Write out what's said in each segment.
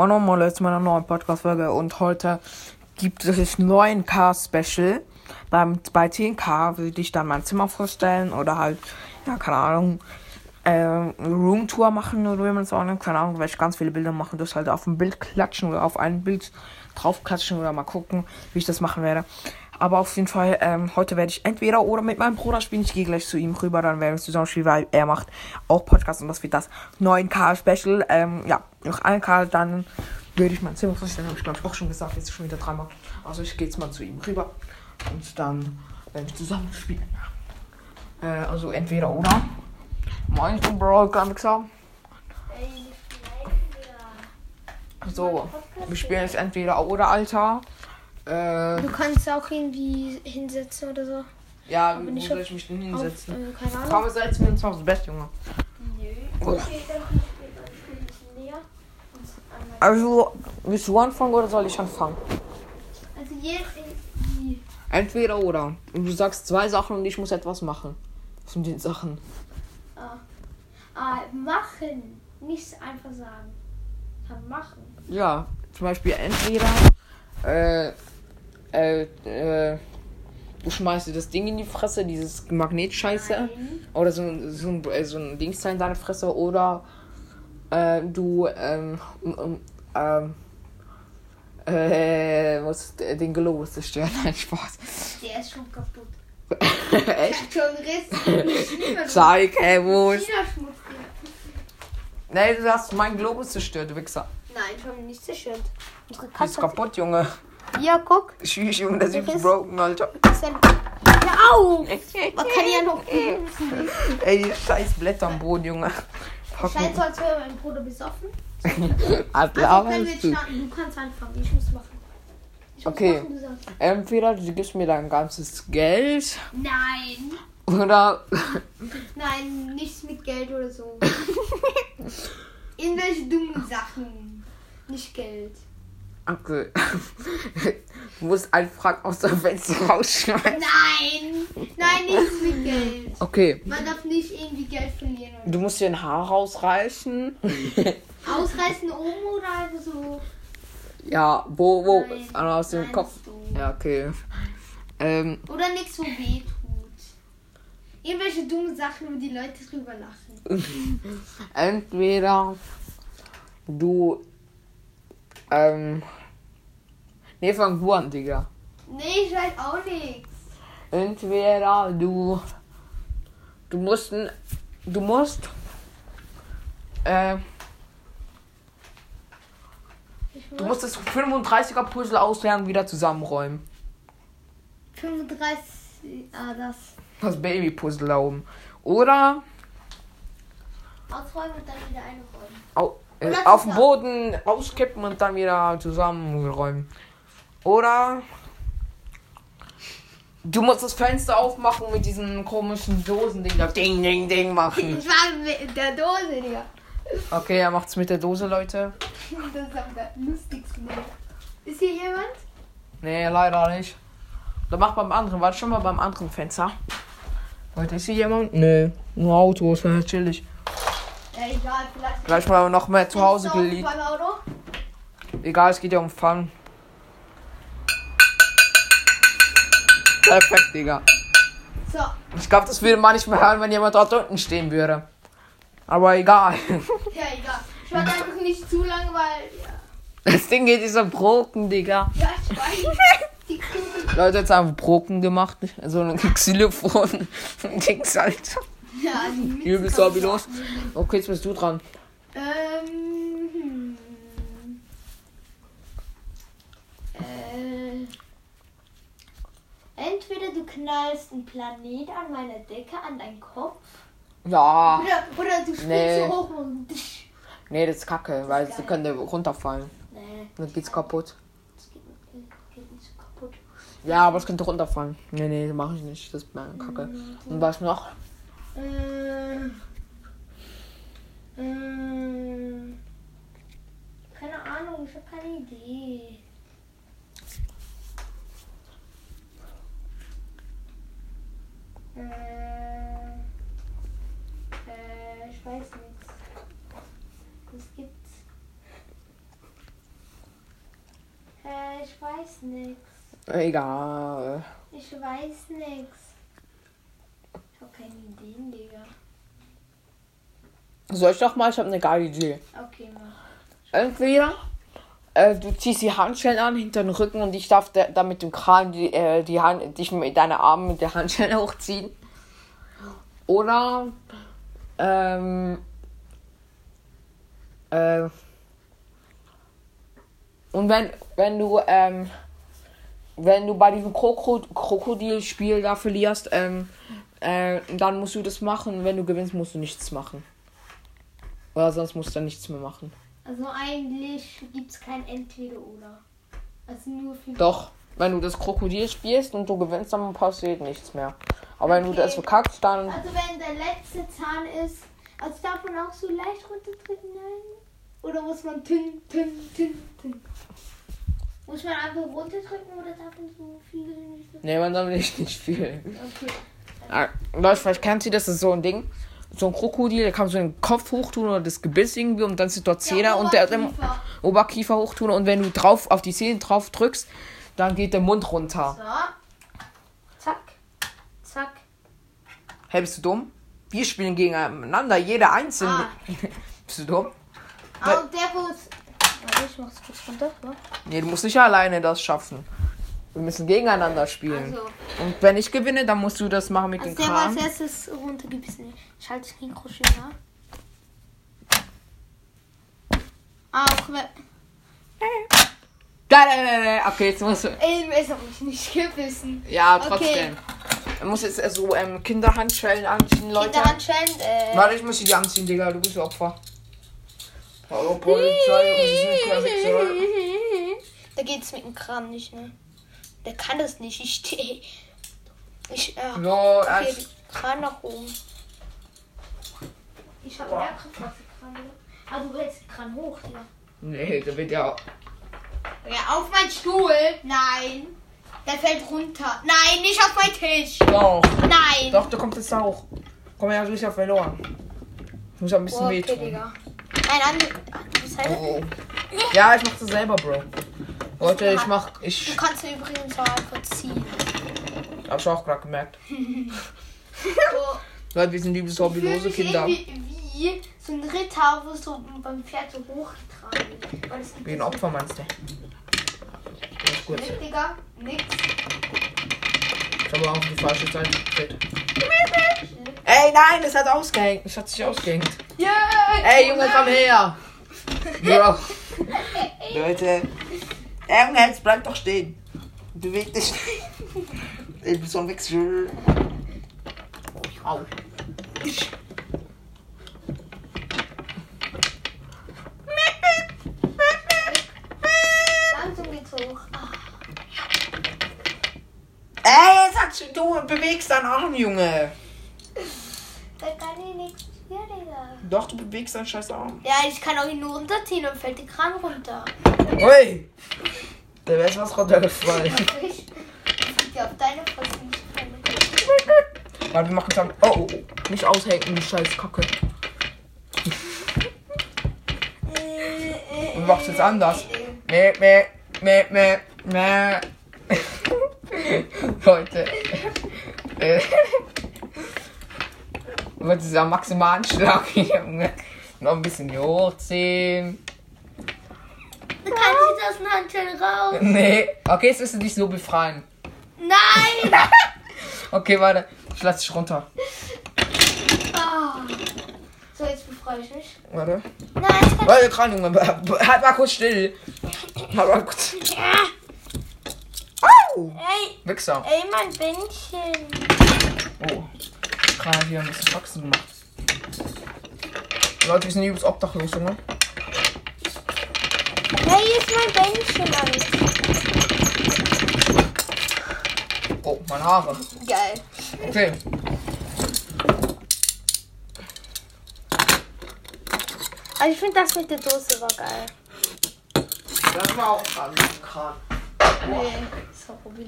Mono Molle zu meiner neuen Podcast-Folge und heute gibt es 9K-Special. Beim, bei 10K würde ich dann mein Zimmer vorstellen oder halt, ja, keine Ahnung, äh, Roomtour machen oder wie man es auch nennt, keine Ahnung, weil ich ganz viele Bilder machen, das halt auf ein Bild klatschen oder auf ein Bild draufklatschen oder mal gucken, wie ich das machen werde. Aber auf jeden Fall, ähm, heute werde ich entweder oder mit meinem Bruder spielen. Ich gehe gleich zu ihm rüber, dann werden wir zusammen spielen, weil er macht auch Podcast und das wird das 9K Special. Ähm, ja, noch 1K, dann würde ich mein Zimmer vorstellen, habe ich glaube ich auch schon gesagt, jetzt schon wieder dreimal. Also ich gehe jetzt mal zu ihm rüber und dann werden wir zusammen spielen. Äh, also entweder oder. Meinst du, Bro, kann ich sagen? So, wir spielen jetzt entweder oder, Alter. Äh, Du kannst auch irgendwie hinsetzen oder so. ja, Aber wo nicht soll auf- ich mich denn Auf, hinsetzen? äh, keine Ahnung. Komm, setzen wir uns aufs Bett, Junge. Nö. Oh. Also, willst du anfangen oder soll ich anfangen? Also jetzt die. Entweder oder. Und du sagst zwei Sachen und ich muss etwas machen. Von den Sachen. Ah, ah, machen. Nicht einfach sagen. Kann machen. Ja, zum Beispiel entweder äh, äh, äh, du schmeißt dir das Ding in die Fresse, dieses Magnetscheiße. Nein. Oder so, ein- so, ein, äh, so ein Dingsteil in deine Fresse. Oder äh, du ähm, ähm, ähm, äh, musst den Globus zerstören. Nein, Spaß. Der ist schon kaputt. Echt? Schon Riss. Zeig, hey, wo ist. Nee, du hast meinen Globus zerstört, du Wichser. Nein, schon nicht zerstört. Unsere Ist Katze. kaputt, Junge. Ja, guck. Tschüss, Junge, das ist broken, Alter. Ist ein... Ja, auf! Man kann ja noch. Ey, die scheiß Blätter am Boden, Junge. Fuck Scheint so, als wäre mein Bruder besoffen. Alter, Also können wir du. jetzt starten. Du kannst anfangen. Ich muss machen. Ich muss Okay. Machen, sagst. Entweder du gibst mir dein ganzes Geld Nein. oder. Nein, nichts mit Geld oder so. Irgendwelche dummen Sachen. Nicht Geld. Okay. Du musst einfach aus der Fenster rausschmeißen. Nein! Nein, nichts mit Geld. Okay. Man darf nicht irgendwie Geld verlieren. Du musst dir ein Haar rausreißen. Ausreißen oben oder einfach so. Ja, wo, wo? Nein. Ah, Aus dem Nein, Kopf. so. Ja, okay. Ähm, Oder nichts, wo weh tut. Irgendwelche dummen Sachen, wo die Leute drüber lachen. entweder du. Ähm. Nee, fang du an, Digga. Nee, ich weiß auch nichts. Entweder du. Du musst. Du musst. Äh, Ich du muss musst das 35er Puzzle auslernen, wieder zusammenräumen. 35. Ah, das. Das Baby-Puzzle da oben. Oder. Ausräumen und dann wieder einräumen. Au, äh, auf dem. Boden auskippen und dann wieder zusammenräumen. Oder du musst das Fenster aufmachen mit diesen komischen Dosen-Ding da Ding, Ding, Ding machen. Ich war mit der Dose, Digga. Okay, er macht's mit der Dose, Leute. Das ist am lustigsten. Ist hier jemand? Nee, leider nicht. Dann mach beim anderen, warte schon mal beim anderen Fenster. Leute, ist hier jemand? Nee, nur Autos, wäre chillig. Ja, egal, vielleicht. Gleich mal noch mehr zu Hause geliebt. Egal, es geht ja um Fun. Perfekt, Digga. So. Ich glaube, das würde man nicht mehr hören, wenn jemand dort unten stehen würde. Aber egal. Ja, egal. Ich warte einfach nicht zu lange, weil. Ja, Das Ding geht dieser Broken, Digga. ja ich weiß. Die. Leute, jetzt haben wir Broken gemacht. So ein Xylophon. Dings, Alter. Ja, kann du ich los. Okay, jetzt bist du dran. Ähm. hm. Äh, entweder du knallst einen Planet an meiner Decke an deinen Kopf. Ja. Oder, oder du springst Nee. so hoch und. Nee, das ist kacke, weil sie geil. können runterfallen. Nee, Dann geht's kaputt. das geht, geht, nicht so kaputt. Ja, aber es könnte runterfallen. Nee, nee, das mache ich nicht. Das ist meine Kacke. Und was noch? Äh, äh, keine Ahnung, ich habe keine Idee. Äh, äh, ich weiß nichts. Was gibt's? ich weiß nichts. Egal. Ich weiß nichts. Ich habe keine Ideen, Digga. Soll ich doch mal? Ich habe eine geile Idee. Okay, mach. Entweder äh, du ziehst die Handschellen an hinter den Rücken und ich darf da, da mit dem Kran die, äh, die Hand, dich mit deine Arme mit der Handschelle hochziehen. Oder ähm, äh, und wenn wenn du ähm, wenn du bei diesem Kroko Krokodilspiel da verlierst, ähm, äh, dann musst du das machen. Wenn du gewinnst, musst du nichts machen. Oder sonst musst du dann nichts mehr machen. Also eigentlich gibt es kein Entweder-Oder. Also nur für Doch, wenn du das Krokodil spielst und du gewinnst, dann passiert nichts mehr. Aber wenn du das verkackst, dann. Also wenn der letzte Zahn ist, also darf man auch so leicht runterdrücken, nein? Oder muss man tün, tün, tün, tün? Muss man einfach runterdrücken oder darf man so viel nicht? Nee, man darf nicht, nicht viel. Okay. Ah, Leute, vielleicht kennt ihr das, das ist so ein Ding. So ein Krokodil, der kann so den Kopf hochtun oder das Gebiss irgendwie und dann sind dort Zähne und der der Oberkiefer. Oberkiefer hochtun und wenn du drauf auf die Zähne drauf drückst, dann geht der Mund runter. So. Zack. Zack. Hey, bist du dumm? Wir spielen gegeneinander, jeder einzeln. Ah. bist du dumm? Und der wo es. Warte, ich mach's kurz runter. Nee, du musst nicht alleine das schaffen. Wir müssen gegeneinander spielen. Also, Und wenn ich gewinne, dann musst du das machen mit also dem der war Kran. als erstes runtergebissen. Ich halte das Mikro schön nah. Auch wenn. Da, da, da, da. Okay, jetzt musst du. Ey, es hat mich nicht gebissen. Ja, Okay. trotzdem. Man muss jetzt so ähm, Kinderhandschellen anziehen, Leute. Kinderhandschellen, äh. Warte, ich muss die anziehen, Digga. Du bist Opfer. Hallo, Polizei. und Da geht's mit dem Kran nicht, ne? Der kann das nicht. Ich stehe. Ich, so. So, Okay, Kran nach oben. Ich hab mehr Kraft als der Kran. oder? Ah, du den Kran hoch, ja. Nee, da wird ja. Ja, auf meinen Stuhl. Nein. Der fällt runter. Nein, nicht auf meinen Tisch. Doch. Nein. Doch, da kommt jetzt auch. Komm her, du bist ja verloren. Ich muss ja ein bisschen Oh, okay, wehtun. Digga. Nein, andere, andere Seite. Oh. Ja, ich mach das selber, Bro. Leute, ich mach. Du Ich kannst mir übrigens auch einfach ziehen. hab's auch gerade gemerkt. So, Leute, wir sind liebes hobbylose Kinder. irgendwie Wie so ein Ritter, wo so beim Pferd so es gibt Wie ein Opfer meinst du? Das ist gut. Nix, Digga. Nix. Ich habe auch auf die falsche Seite gedreht. Ey, nein, das hat ausgehängt. Das hat sich ausgehängt. Yeah, Ey, Junge, komm her. Bro. Leute. Jetzt bleib doch stehen. Beweg dich nicht. Du bist so ein Wechsel. Au. Langsam geht's hoch. Ey, sagst du, du bewegst deinen Arm, Junge. da kann ich nichts für, Digga. Doch, du bewegst deinen scheiß Arm. Ja, ich kann auch ihn nur runterziehen und fällt der Kran runter. Ui. Da wäre was runtergefallen. Ich ja auf deine Fresse. Warte, wir machen dann. Oh, oh, oh. Nicht aushängen, die scheiß Kacke. Du machst jetzt anders. Meh, meh, meh, meh, meh. Leute. Äh. Mit dieser maximalen Schlag, Junge. Noch ein bisschen hier hochziehen. Aus den Handschellen raus. Nee. Okay, jetzt wirst du dich so befreien. Nein! Okay, warte. Ich lass dich runter. Ah. So, jetzt befreie ich mich. Warte. Nein, ich kann Warte, dran, Junge. Halt mal kurz still. Halt mal kurz. Au! Ey, Wichser. ey, mein Bändchen. Oh. Gerade hat hier ein bisschen Faxen gemacht. Leute, wir sind übelst obdachlos, Junge. Hey, hier ist mein Bändchen, Alter. Oh, meine Haare. Geil. Okay. Also ich finde das mit der Dose war geil. Das war auch dran. Kran. Nee, das war. Okay,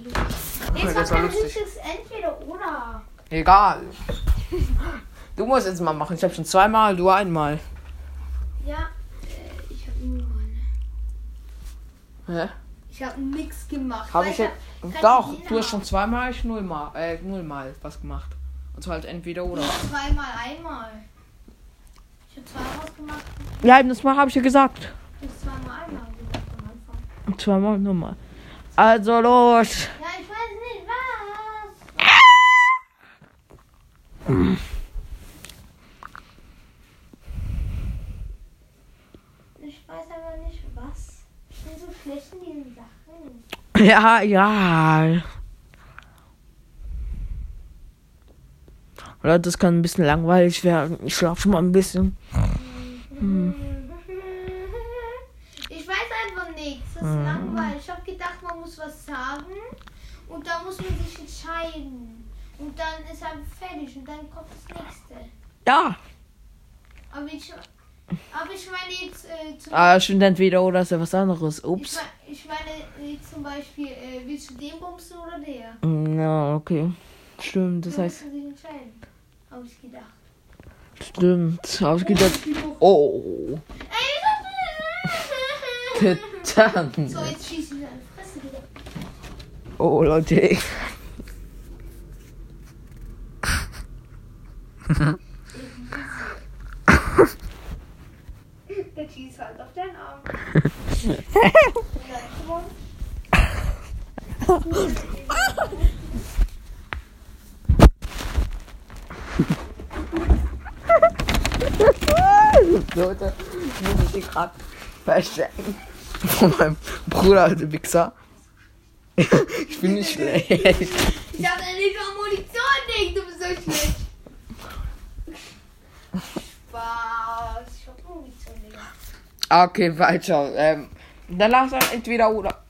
Jetzt das war ein lustig. richtiges Entweder oder. Egal. Du musst jetzt mal machen. Ich habe schon zweimal, du einmal. Ja, äh, ich habe nur eine. Hä? Ich habe nichts gemacht. Habe weil ich jetzt. hab keine Doch, du hast hab. schon zweimal, ich nullmal, äh, nullmal was gemacht. Und zwar halt entweder oder. Zweimal einmal. Ich habe zweimal was gemacht. Ja, das Mal habe ich ja gesagt. Ich habe zweimal einmal gesagt am Anfang. Zweimal nochmal. Also los. Ja, ich weiß nicht was. Ich weiß aber nicht was. Ich bin so schlecht in diesen Sachen. Ja, ja. Leute, das kann ein bisschen langweilig werden. Ich schlafe schon mal ein bisschen. Ich weiß einfach nichts. Das ist langweilig. Ich habe gedacht, man muss was sagen und dann muss man sich entscheiden. Und dann ist er fertig und dann kommt das nächste. Ja. Aber ich, aber ich meine jetzt äh, Ah, stimmt entweder oder ist ja was anderes. Ich, Ups. mein, ich meine äh, zum Beispiel, äh, willst du den bumsen oder der? Ja, okay. Stimmt, das Du heißt, musst dich entscheiden. Habe ich gedacht. stimmt. Hab ich gedacht. Oh. Ey, Titan. so, jetzt schieße ich in deine Fresse wieder. Oh, Leute. Der schießt halt auf deinen Arm. Leute, ich muss mich gerade verstecken. Von meinem Bruder, also Wichser. Ich bin nicht schlecht. Ich hab nicht mal Munition, Ding, du bist so schlecht. Spaß. Ich hab Munition, Digga. Okay, weiter. Ähm, dann lass uns entweder oder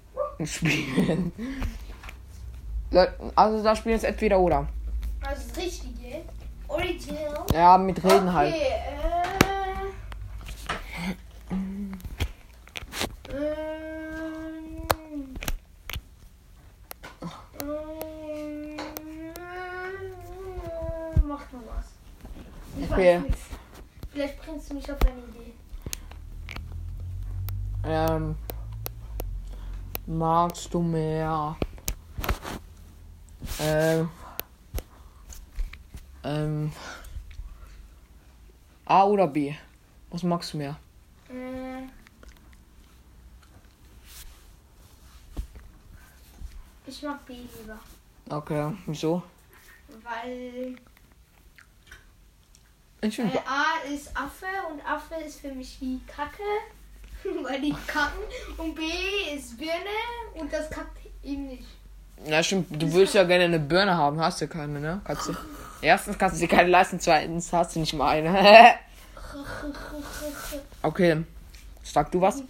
spielen. Also da spielen jetzt entweder oder. Also das Richtige. Original. Ja, mit Reden okay, halt. Äh, ähm, ähm, Mach mal was. Ich Okay. weiß nichts. Vielleicht bringst du mich auf eine Idee. Ähm, magst du mehr? Ähm, ähm, A oder B? Was magst du mehr? Äh, Ich mag B lieber. Okay, wieso? Weil Ich finde A ist Affe und Affe ist für mich wie Kacke, weil die kacken. Und B ist Birne und das kackt ihm nicht. Ja, stimmt. Du würdest ja gerne eine Birne haben, hast du keine, ne? Kannst du. Erstens kannst du dir keine leisten, zweitens hast du nicht mal eine. okay. Sag du was? Äh,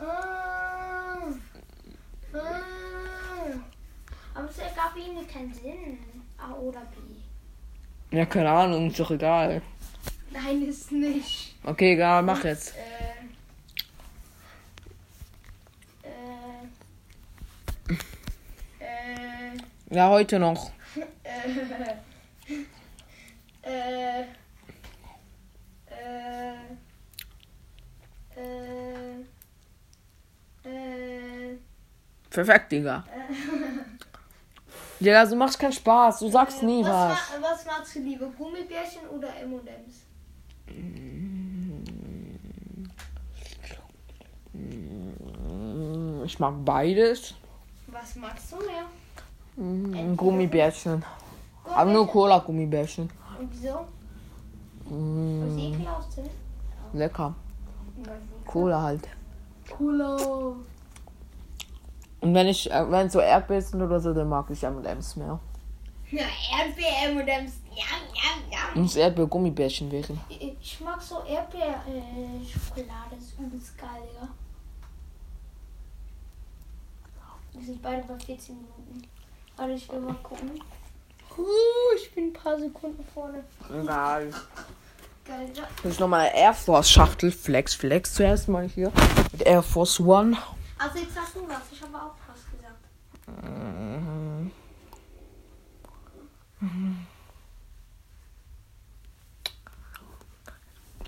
äh, äh. Aber es ergab ihnen keinen Sinn. A oder B. Ja, keine Ahnung, ist doch egal. Nein, ist nicht. Okay, egal, mach jetzt. Äh, äh, äh, Ja, heute noch. äh, äh, äh, äh, äh, Perfekt, Digga. Digga, du machst keinen Spaß. Du sagst nie was, was. ma- was magst du lieber? Gummibärchen oder M&M's? Mm, Ich mag beides. Was magst du mehr? Mm, Gummibärchen. Aber nur Cola-Gummibärchen. Und wieso? Mm, ekelhaft sind? lecker. Cola halt. Cola. Und wenn ich, äh, wenn so Erdbeeren sind oder so, dann mag ich M&M's mehr. Ja, Erdbeer M&M's. Jam, jam, jam. Muss Erdbeer-Gummibärchen wären. Ich mag so Erdbeer-Schokolade. Das ist übelst geil, Digga. Wir sind beide bei 14 Minuten. Warte, ich will mal gucken. Uh, ich bin ein paar Sekunden vorne. Egal. Geil, ja. Das ist nochmal Air Force Schachtel. Flex, Flex zuerst mal hier. Mit Air Force One. Also jetzt sagst du was. Ich habe auch was gesagt. Mhm.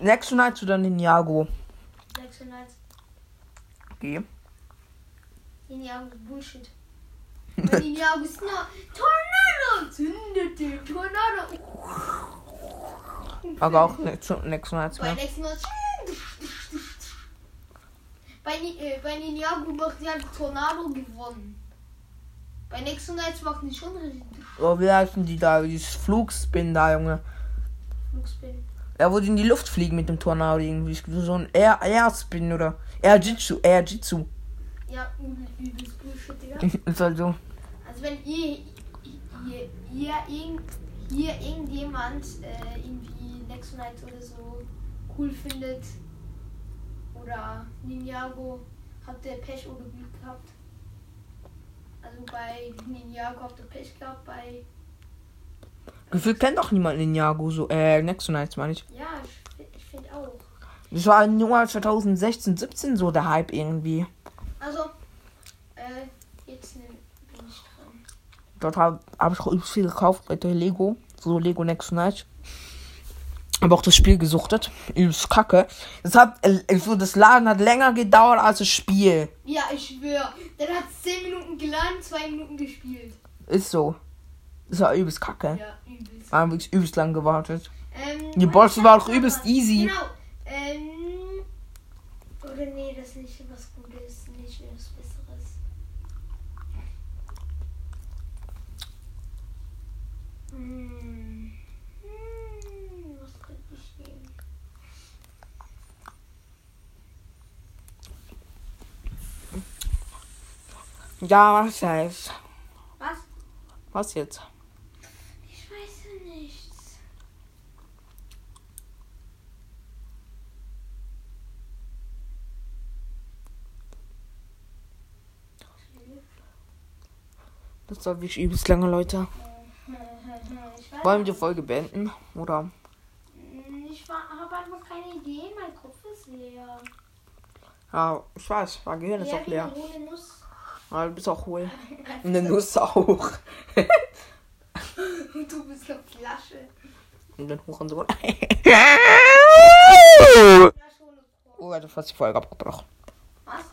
Next Night oder Ninjago? Next Night. Okay. Ninjago ist Bullshit. Ninjago ist nur Tornado. Zündet den Tornado. Aber auch Next, Next Nights Bei mehr. nächsten Mal. Bei, äh, bei Ninjago macht die halt Tornado gewonnen. Bei nächsten Nights machen die schon richtig Oh, wie heißen die da? Dieses Flugspin da, Junge. Flugspin. Ja, wo die in die Luft fliegen mit dem Tornado irgendwie. So ein Air, Air-Spin oder Air-Jitsu. Air-Jitsu. Ja, übel, übelst Bullshit, Digga. Ist halt so. Also wenn ihr hier, hier, irgend, hier irgendjemand äh, irgendwie Next Night oder so cool findet oder Ninjago, habt ihr Pech oder Glück gehabt? Also bei Ninjago habt ihr Pech gehabt, bei Gefühlt kennt auch niemand Ninjago so. Äh, Next Nights meine ich. ja, ich, ich finde auch. Das war nur 2016, 17 so der Hype irgendwie. Also, äh, jetzt bin ich dran. Dort habe hab ich auch übelst viel gekauft bei der Lego. So Lego Next Night. Aber auch das Spiel gesuchtet. Übelst kacke. Das hat, äh, so das Laden hat länger gedauert als das Spiel. Ja, ich schwöre. Dann hat es 10 Minuten geladen, 2 Minuten gespielt. Ist so. Das war übelst kacke. Ja, übelst. Wir haben wirklich übelst lang gewartet. Ähm, Die Bosse war auch übelst easy. Genau. Ähm, oder nee, das ist nicht was Gutes, nicht was Besseres. Hm, was könnte ich nehmen? Ja, was heißt? Was? Was jetzt? Ich weiß nichts. Das dauert wirklich übelst lange, Leute. Wollen wir die Folge beenden? Oder? Hm, Ich habe einfach keine Idee, mein Kopf ist leer. Ja, ich weiß, mein Gehirn ist Ja, auch leer. Ja, du bist auch hohl. Und eine Nuss auch. Und du bist eine Flasche. Und Hurensohn. Flasche ohne Kork. Oh, du hast die Folge abgebrochen. Was?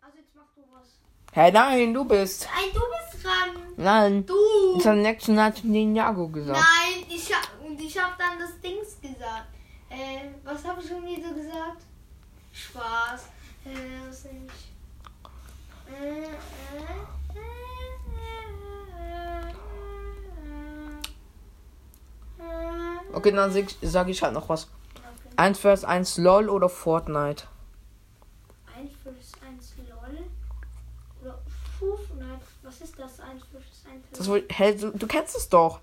Also jetzt mach du was. Hey, nein, du bist. Nein, du bist dran. Nein. Du. Ich habe nächsten Night Ninjago gesagt. Nein, ich hab, und ich hab dann das Dings gesagt. Äh, was habe ich schon wieder gesagt? Spaß. Äh, äh, Okay, dann sag, sag ich halt noch was. okay. 1 vs 1 LOL oder Fortnite? 1 vs 1 LOL. Oder Fortnite. Was ist das? 1 vs 1 Das, wohl- hä, du, du kennst es doch.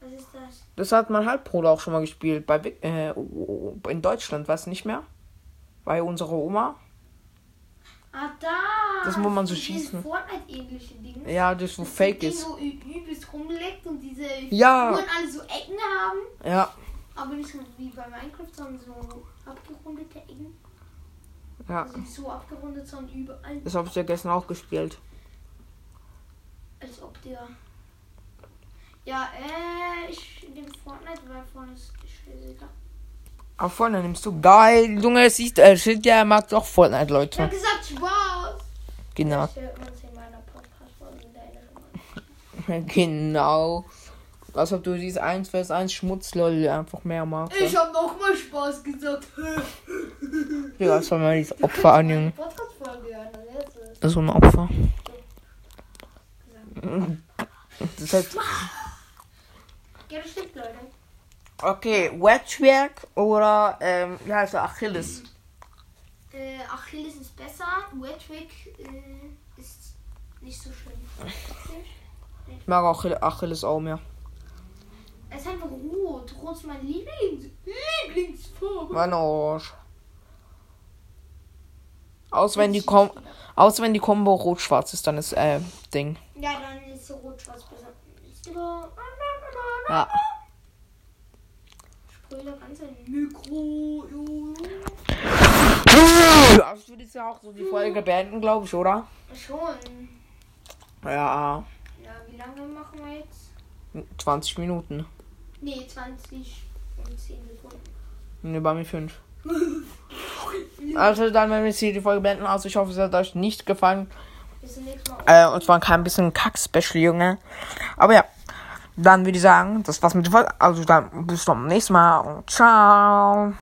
Was ist das? Das hat mein Halbbruder auch schon mal gespielt. Bei, äh, in Deutschland, weißt du nicht mehr? Bei unserer Oma. Ah, da! Das muss man so schießen. Fortnite-ähnliche Ding. Ja, das wo Das fake ist. so übelst rumgeleckt und diese Ja. Figuren alle so Ecken haben. Ja, Aber nicht so wie bei Minecraft, sondern so abgerundete Ecken. ja. Also nicht so abgerundet, sondern überall. Das habe ich ja gestern auch gespielt. Als ob der. Ja, äh, ich nehme Fortnite, weil vorne ist schwieriger. Aber Fortnite nimmst du. Geil, Junge, siehst äh, shit, ja, er mag doch Fortnite, Ich habe Leute. gesagt, Spaß! Genau. Ich Genau. Als ob du dieses 1 vs 1 Schmutzlol einfach mehr magst. Ich habe nochmal Spaß gesagt. Ja, das war mal dieses Opfer an, Junge. Das ist. Das ist so ein Opfer. Das heißt, Ja, das stimmt, Leute. Okay, Wedgewerk oder, ähm, wie heißt er, Achilles? Äh, Achilles ist besser, Wedwick äh, ist nicht so schön. Ich mag auch Achilles auch mehr. Es ist einfach rot. Rot ist mein Lieblings Lieblingsfarbe. Mein Arsch. Aus wenn die, Kom aus wenn die Kombo rot-schwarz ist, dann ist, äh, Ding. Ja, dann ist so rot-schwarz besser. Ist Ja. Spoiler ganz ein Mikro. jo. Also, ich würde jetzt ja auch so die Folge beenden, glaube ich, oder? Schon. Ja. Ja, wie lange machen wir jetzt? 20 Minuten. Nee, 20 und 10 Sekunden. Ne, bei mir 5. Also dann werden wir jetzt hier die Folge beenden. Also ich hoffe, es hat euch nicht gefallen. Bis zum nächsten Mal. Äh, und zwar kein bisschen Kack-Special, Junge. Aber ja, dann würde ich sagen, das war's mit der Folge. Also dann bis zum nächsten Mal und ciao.